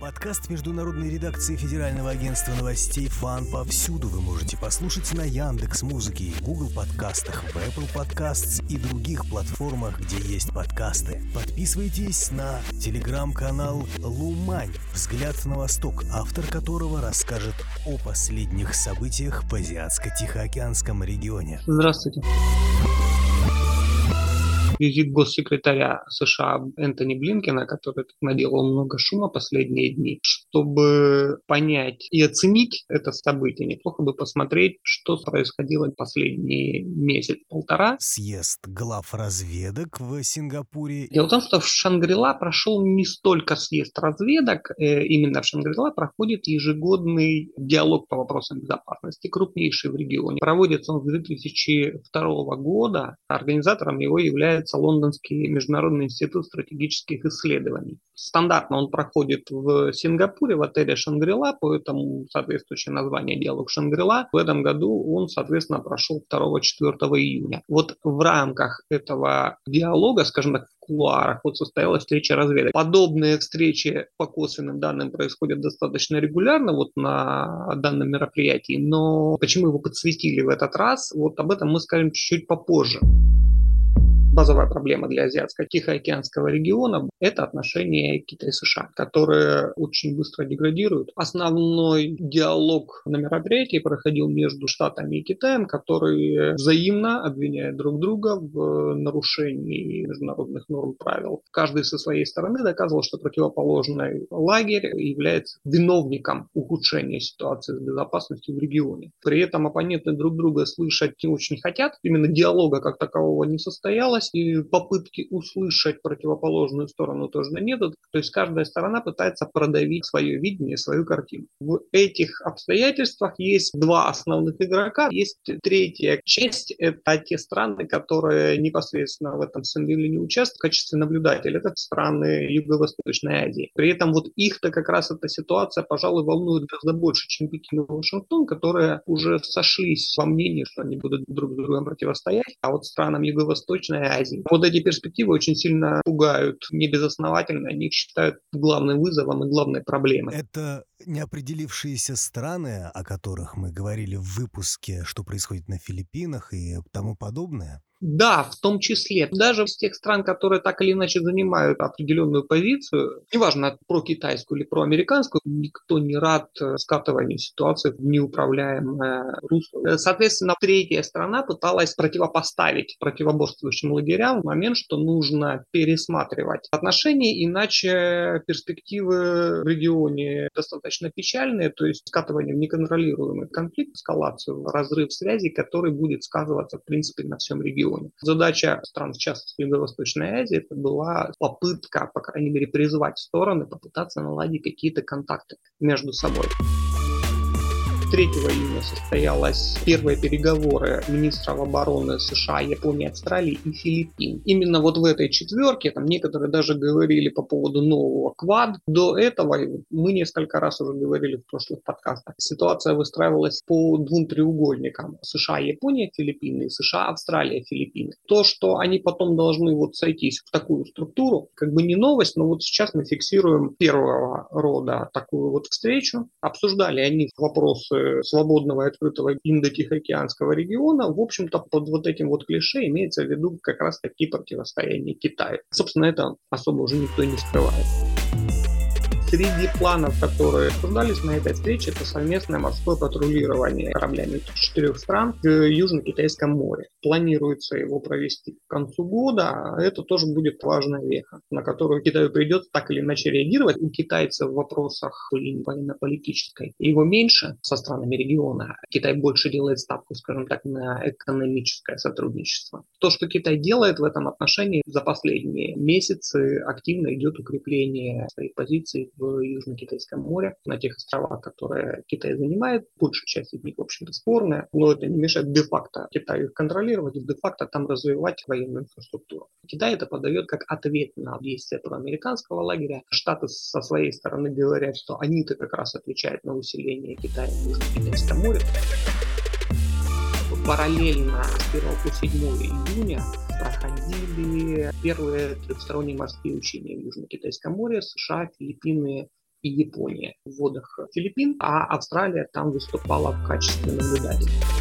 Подкаст международной редакции Федерального агентства новостей «Фан» повсюду вы можете послушать на Яндекс Музыке Google подкастах, в Apple Podcasts и других платформах, где есть подкасты. Подписывайтесь на телеграм-канал «Лумань. Взгляд на восток», автор которого расскажет о последних событиях в Азиатско-Тихоокеанском регионе. Здравствуйте визит госсекретаря США Энтони Блинкина, который наделал много шума последние дни, чтобы понять и оценить это событие, неплохо бы посмотреть, что происходило последние месяц-полтора. Съезд глав разведок в Сингапуре. Дело в том, что в Шангрила прошел не столько съезд разведок, э, именно в Шангрила проходит ежегодный диалог по вопросам безопасности, крупнейший в регионе. Проводится он с 2002 года. Организатором его является Лондонский международный институт стратегических исследований. Стандартно он проходит в Сингапуре, в отеле Шангрила, поэтому соответствующее название диалог Шангрила. В этом году он, соответственно, прошел 2-4 июня. Вот в рамках этого диалога, скажем так, в кулуарах, вот состоялась встреча разведок. Подобные встречи по косвенным данным происходят достаточно регулярно вот на данном мероприятии, но почему его подсветили в этот раз, вот об этом мы скажем чуть-чуть попозже базовая проблема для Азиатско-Тихоокеанского региона – это отношения Китая-США, которые очень быстро деградируют. Основной диалог на мероприятии проходил между Штатами и Китаем, которые взаимно обвиняют друг друга в нарушении международных норм правил. Каждый со своей стороны доказывал, что противоположный лагерь является виновником ухудшения ситуации с безопасностью в регионе. При этом оппоненты друг друга слышать не очень хотят. Именно диалога как такового не состоялось согласии и попытки услышать противоположную сторону тоже нет. То есть каждая сторона пытается продавить свое видение, свою картину. В этих обстоятельствах есть два основных игрока. Есть третья часть, это те страны, которые непосредственно в этом сценарии не участвуют в качестве наблюдателей. Это страны Юго-Восточной Азии. При этом вот их-то как раз эта ситуация, пожалуй, волнует гораздо больше, чем Пекин и Вашингтон, которые уже сошлись во мнении, что они будут друг другу противостоять. А вот странам Юго-Восточной Азии. Вот эти перспективы очень сильно пугают небезосновательно, они их считают главным вызовом и главной проблемой. Это неопределившиеся страны, о которых мы говорили в выпуске, что происходит на Филиппинах и тому подобное? Да, в том числе. Даже из тех стран, которые так или иначе занимают определенную позицию, неважно, про китайскую или про американскую, никто не рад э, скатыванию ситуации в неуправляемое русло. Э, соответственно, третья страна пыталась противопоставить противоборствующим лагерям момент, что нужно пересматривать отношения, иначе перспективы в регионе достаточно печальные, то есть скатывание в неконтролируемый конфликт, эскалацию, разрыв связи, который будет сказываться, в принципе, на всем регионе регионе. Задача стран, в частности Юго-Восточной Азии, это была попытка, по крайней мере, призвать стороны попытаться наладить какие-то контакты между собой. 3 июня состоялись первые переговоры министров обороны США, Японии, Австралии и Филиппин. Именно вот в этой четверке, там некоторые даже говорили по поводу нового квад. До этого мы несколько раз уже говорили в прошлых подкастах. Ситуация выстраивалась по двум треугольникам. США, Япония, Филиппины, США, Австралия, Филиппины. То, что они потом должны вот сойтись в такую структуру, как бы не новость, но вот сейчас мы фиксируем первого рода такую вот встречу. Обсуждали они вопросы свободного и открытого Индо-Тихоокеанского региона, в общем-то, под вот этим вот клише имеется в виду как раз такие противостояния Китая. Собственно, это особо уже никто не скрывает. Среди планов, которые обсуждались на этой встрече, это совместное морское патрулирование кораблями четырех стран в Южно-Китайском море. Планируется его провести к концу года. А это тоже будет важная веха, на которую Китаю придется так или иначе реагировать. У китайцев в вопросах военно-политической его меньше со странами региона. Китай больше делает ставку, скажем так, на экономическое сотрудничество. То, что Китай делает в этом отношении за последние месяцы, активно идет укрепление своих позиций в Южно-Китайском море, на тех островах, которые Китай занимает. Большая часть из них, в общем-то, спорная, но это не мешает де-факто Китаю их контролировать и де-факто там развивать военную инфраструктуру. Китай это подает как ответ на действия проамериканского лагеря. Штаты со своей стороны говорят, что они-то как раз отвечают на усиление Китая в Южно-Китайском море параллельно с 1 по 7 июня проходили первые трехсторонние морские учения в Южно-Китайском море, США, Филиппины, и Япония в водах Филиппин, а Австралия там выступала в качестве наблюдателя.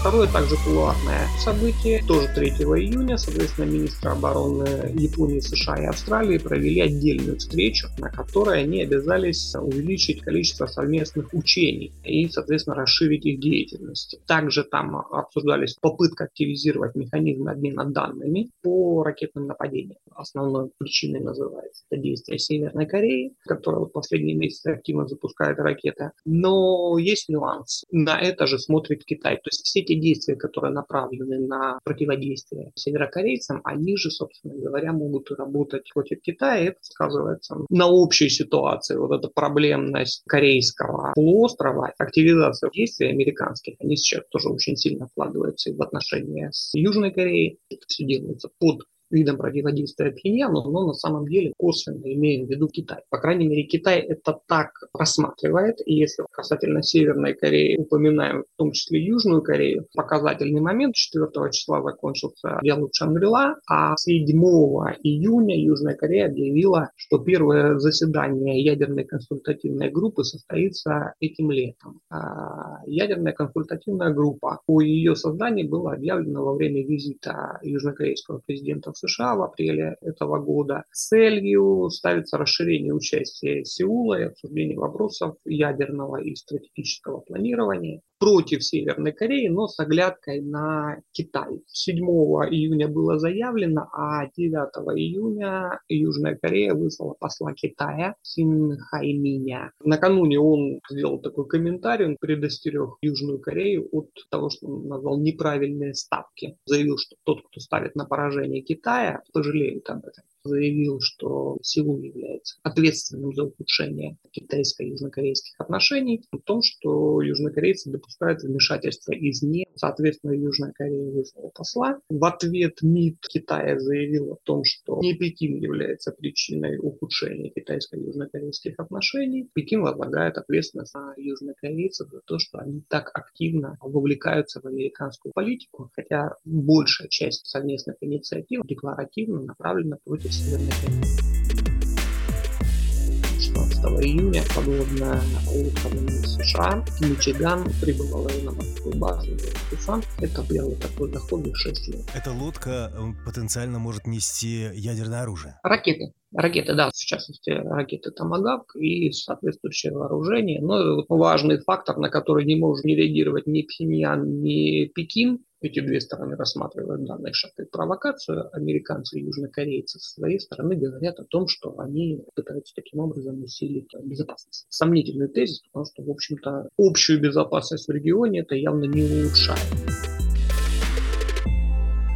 Второе также кулуарное событие, тоже 3 июня, соответственно, министры обороны Японии, США и Австралии провели отдельную встречу, на которой они обязались увеличить количество совместных учений и, соответственно, расширить их деятельность. Также там обсуждались попытка активизировать механизмы обмена данными по ракетным нападениям. Основной причиной называется это действие Северной Кореи, которая вот последние месяцы активно запускает ракеты. Но есть нюанс. На это же смотрит Китай. То есть все те действия, которые направлены на противодействие северокорейцам, они же, собственно говоря, могут работать против Китая. Это сказывается на общей ситуации. Вот эта проблемность корейского полуострова, активизация действий американских, они сейчас тоже очень сильно вкладываются и в отношения с Южной Кореей. Это все делается под видом противодействия Пхеньяну, но на самом деле косвенно имеем в виду Китай. По крайней мере, Китай это так рассматривает. И если касательно Северной Кореи упоминаем в том числе Южную Корею, показательный момент 4 числа закончился диалог Шангрила, а 7 июня Южная Корея объявила, что первое заседание ядерной консультативной группы состоится этим летом. А ядерная консультативная группа, по ее созданию было объявлено во время визита южнокорейского президента в США в апреле этого года. Целью ставится расширение участия Сеула и обсуждение вопросов ядерного и стратегического планирования против Северной Кореи, но с оглядкой на Китай. 7 июня было заявлено, а 9 июня Южная Корея выслала посла Китая Син Хайминя. Накануне он сделал такой комментарий, он предостерег Южную Корею от того, что он назвал неправильные ставки. Заявил, что тот, кто ставит на поражение Китая, пожалеет об этом заявил, что Сеул является ответственным за ухудшение китайско-южнокорейских отношений, в том, что южнокорейцы допускают вмешательство извне. Соответственно, Южная Корея вызвала посла. В ответ МИД Китая заявил о том, что не Пекин является причиной ухудшения китайско-южнокорейских отношений. Пекин возлагает ответственность на южнокорейцев за то, что они так активно вовлекаются в американскую политику, хотя большая часть совместных инициатив декларативно направлена против Кореи. 16 июня подводная лодка США Мичиган прибыла на морскую базу Тусан. Это было такой доходный 6 лет. Эта лодка потенциально может нести ядерное оружие? Ракеты. Ракеты, да, в частности, ракеты Томагавк и соответствующее вооружение. Но важный фактор, на который не может не реагировать ни Пхеньян, ни Пекин, эти две стороны рассматривают данный шаг как провокацию. Американцы и южнокорейцы со своей стороны говорят о том, что они пытаются таким образом усилить безопасность. Сомнительный тезис, потому что, в общем-то, общую безопасность в регионе это явно не улучшает.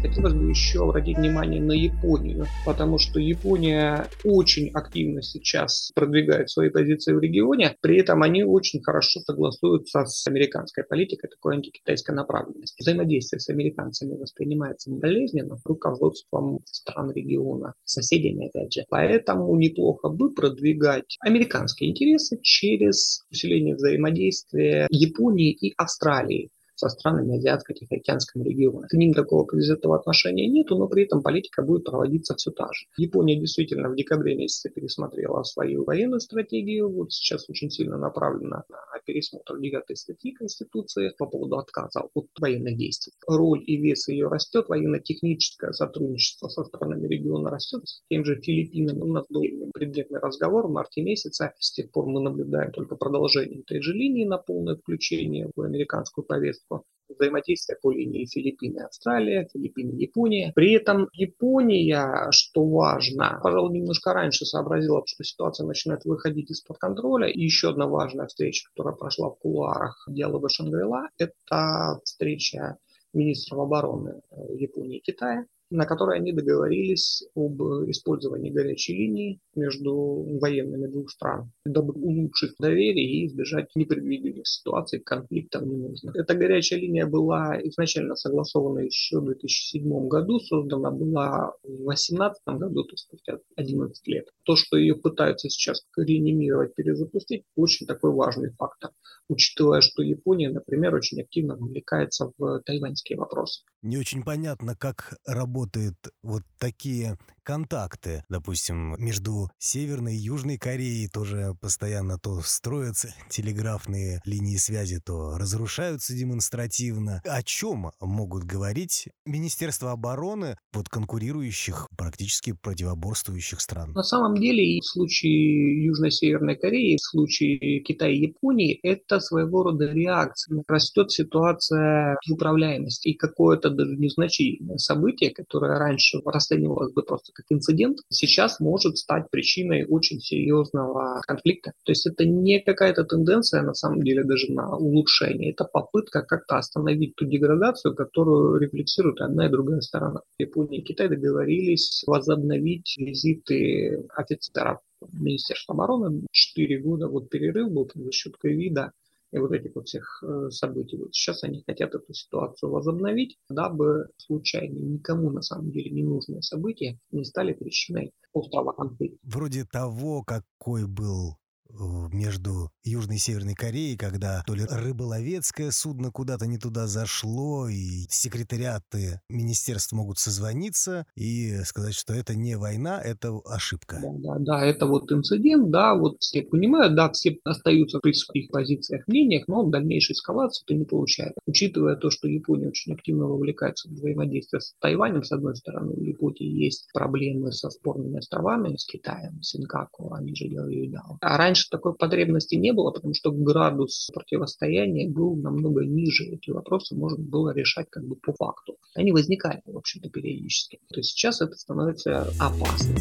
Хотелось бы еще обратить внимание на Японию, потому что Япония очень активно сейчас продвигает свои позиции в регионе, при этом они очень хорошо согласуются с американской политикой такой антикитайской направленности. Взаимодействие с американцами воспринимается болезненно руководством стран региона, соседями опять же. Поэтому неплохо бы продвигать американские интересы через усиление взаимодействия Японии и Австралии со странами Азиатско-Тихоокеанского региона. К ним такого предвзятого отношения нету, но при этом политика будет проводиться все та же. Япония действительно в декабре месяце пересмотрела свою военную стратегию. Вот сейчас очень сильно направлена на пересмотр 9 статьи Конституции по поводу отказа от военных действий. Роль и вес ее растет, военно-техническое сотрудничество со странами региона растет. С тем же Филиппинами у нас был предметный разговор в марте месяце. С тех пор мы наблюдаем только продолжение этой же линии на полное включение в американскую повестку взаимодействия по линии Филиппины, Австралия, Филиппины, Япония. При этом Япония, что важно, пожалуй, немножко раньше сообразила, что ситуация начинает выходить из-под контроля. И еще одна важная встреча, которая прошла в кулуарах диалога Шангрила, это встреча министров обороны Японии и Китая на которой они договорились об использовании горячей линии между военными двух стран, дабы улучшить доверие и избежать непредвиденных ситуаций, конфликтов ненужных. Эта горячая линия была изначально согласована еще в 2007 году, создана была в 2018 году, то есть спустя 11 лет. То, что ее пытаются сейчас реанимировать, перезапустить, очень такой важный фактор, учитывая, что Япония, например, очень активно вовлекается в тайваньские вопросы. Не очень понятно, как работают вот такие контакты. Допустим, между Северной и Южной Кореей тоже постоянно то строятся телеграфные линии связи, то разрушаются демонстративно. О чем могут говорить Министерство обороны вот конкурирующих, практически противоборствующих стран? На самом деле, в случае Южно-Северной Кореи, в случае Китая и Японии, это своего рода реакция. Растет ситуация управляемости и какое-то даже незначительное событие, которое раньше расценивалось бы просто как инцидент, сейчас может стать причиной очень серьезного конфликта. То есть это не какая-то тенденция, на самом деле, даже на улучшение. Это попытка как-то остановить ту деградацию, которую рефлексирует одна и другая сторона. Япония и Китай договорились возобновить визиты офицеров Министерства обороны. Четыре года вот перерыв был за счет ковида и вот этих вот всех э, событий. Вот сейчас они хотят эту ситуацию возобновить, дабы случайно никому на самом деле не нужные события не стали причиной острого конфликта. Вроде того, какой был между Южной и Северной Кореей, когда то ли рыболовецкое судно куда-то не туда зашло, и секретариаты министерств могут созвониться и сказать, что это не война, это ошибка. Да, да, это вот инцидент, да, вот все понимают, да, все остаются при своих позициях, мнениях, но дальнейшей эскалации это не получается. Учитывая то, что Япония очень активно вовлекается в взаимодействие с Тайванем, с одной стороны, у Японии есть проблемы со спорными островами, с Китаем, Синкаку, они же делают А раньше Раньше такой потребности не было, потому что градус противостояния был намного ниже. Эти вопросы можно было решать как бы по факту. Они возникали, в общем-то, периодически. То есть сейчас это становится опасным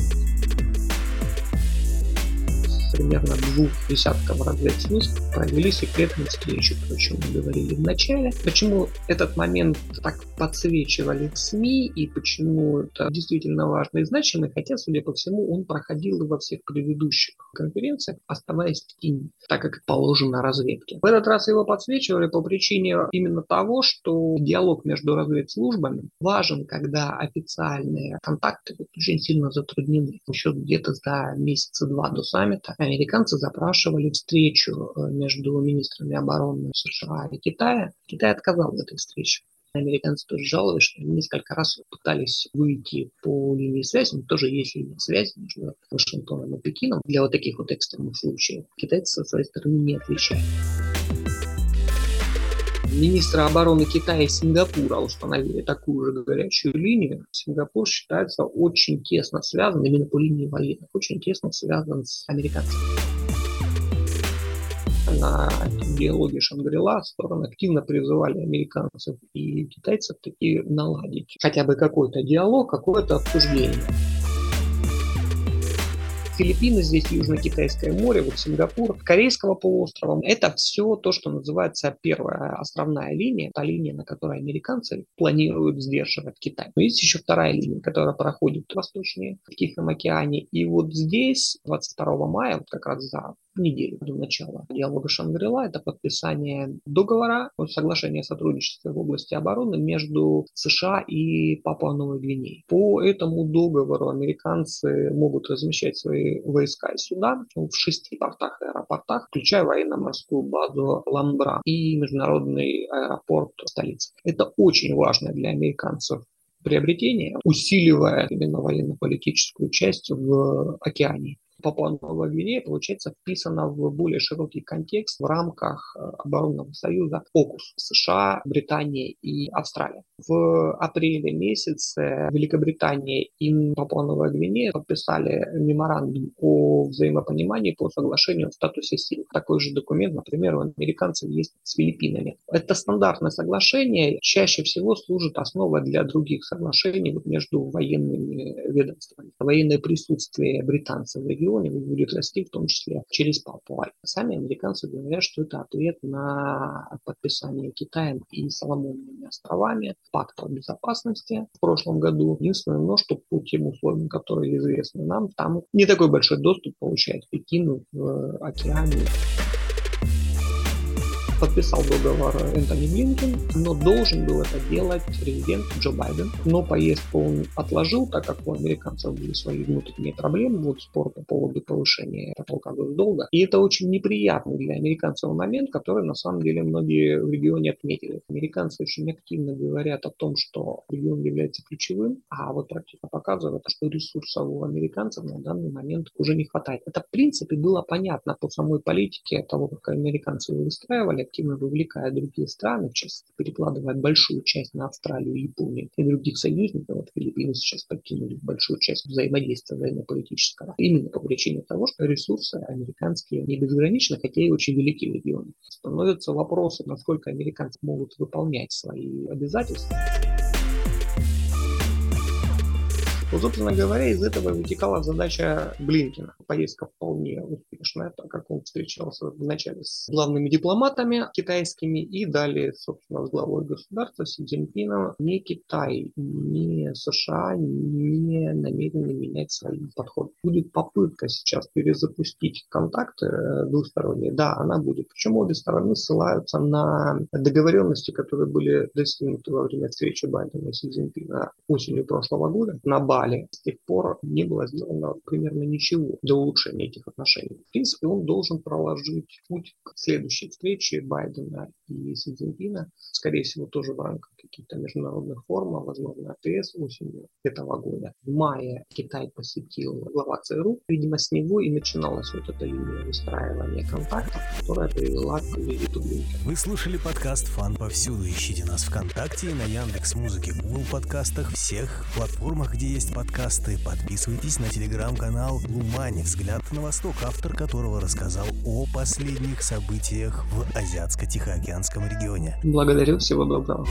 примерно двух десятков разведслужб провели секретные встречи, о чем мы говорили в начале. Почему этот момент так подсвечивали в СМИ и почему это действительно важно и значимо, хотя, судя по всему, он проходил во всех предыдущих конференциях, оставаясь в тени, так как положено разведке. В этот раз его подсвечивали по причине именно того, что диалог между разведслужбами важен, когда официальные контакты очень сильно затруднены. Еще где-то за месяца два до саммита американцы запрашивали встречу э, между министрами обороны США и Китая. Китай отказал в этой встрече. Американцы тоже жаловались, что несколько раз пытались выйти по линии связи, но тоже есть линия связи между Вашингтоном и Пекином для вот таких вот экстренных случаев. Китайцы со своей стороны не отвечают министра обороны Китая и Сингапура установили такую же горячую линию. Сингапур считается очень тесно связан, именно по линии военных, очень тесно связан с американцами. На диалоге Шангрила стороны активно призывали американцев и китайцев таки наладить хотя бы какой-то диалог, какое-то обсуждение. Филиппины, здесь Южно-Китайское море, вот Сингапур, Корейского полуострова. Это все то, что называется первая островная линия, та линия, на которой американцы планируют сдерживать Китай. Но есть еще вторая линия, которая проходит восточнее в Тихом океане. И вот здесь, 22 мая, вот как раз за неделю до начала диалога Шангрила. Это подписание договора о о сотрудничестве в области обороны между США и Папуа-Новой Гвинеей. По этому договору американцы могут размещать свои войска и суда в шести портах и аэропортах, включая военно-морскую базу Ламбра и международный аэропорт столицы. Это очень важно для американцев приобретение, усиливая именно военно-политическую часть в океане. Папуа-Новая Гвинея, получается, вписана в более широкий контекст в рамках э, оборонного союза ОКУС США, Британия и Австралия. В апреле месяце Великобритания и Папуа-Новая Гвинея подписали меморандум о взаимопонимании по соглашению о статусе сил. Такой же документ, например, у американцев есть с Филиппинами. Это стандартное соглашение, чаще всего служит основой для других соглашений между военными ведомствами. Военное присутствие британцев в регионе регионе будет расти, в том числе через Папуа. Сами американцы говорят, что это ответ на подписание Китаем и Соломонными островами пакта безопасности в прошлом году. Единственное, но что по тем условиям, которые известны нам, там не такой большой доступ получает Пекин в океане. Подписал договор Энтони Блинкен, но должен был это делать президент Джо Байден. Но поездку он отложил, так как у американцев были свои внутренние проблемы, вот спор по поводу повышения потолка госдолга. И это очень неприятный для американцев момент, который на самом деле многие в регионе отметили. Американцы очень активно говорят о том, что регион является ключевым, а вот практика показывает, что ресурсов у американцев на данный момент уже не хватает. Это в принципе было понятно по самой политике того, как американцы выстраивали, активно вовлекая другие страны, часто перекладывая большую часть на Австралию, Японию и других союзников. Вот Филиппины сейчас подкинули большую часть взаимодействия военно-политического. Именно по причине того, что ресурсы американские не безграничны, хотя и очень велики в регионе. Становятся вопросы, насколько американцы могут выполнять свои обязательства. Вот, собственно говоря, из этого вытекала задача Блинкина. Поездка вполне успешная, так как он встречался вначале с главными дипломатами китайскими и далее, собственно, с главой государства Си Цзиньпином. Ни Китай, ни США не намерены менять свои подходы. Будет попытка сейчас перезапустить контакты э, двусторонние. Да, она будет. Причем обе стороны ссылаются на договоренности, которые были достигнуты во время встречи Байдена и Си Цзиньпина осенью прошлого года на базе Бали. С тех пор не было сделано примерно ничего для улучшения этих отношений. В принципе, он должен проложить путь к следующей встрече Байдена и Си Цзиньпина. Скорее всего, тоже в рамках каких-то международных форумов, а, возможно, АТС осенью этого года. В мае Китай посетил глава ЦРУ. Видимо, с него и начиналась вот эта линия выстраивания контактов, которая привела к визиту. Вы слушали подкаст «Фан повсюду». Ищите нас ВКонтакте на Яндекс Музыке, Google подкастах, всех платформах, где подкасты. Подписывайтесь на телеграм-канал «Лумани. Взгляд на восток», автор которого рассказал о последних событиях в Азиатско-Тихоокеанском регионе. Благодарю, всего доброго.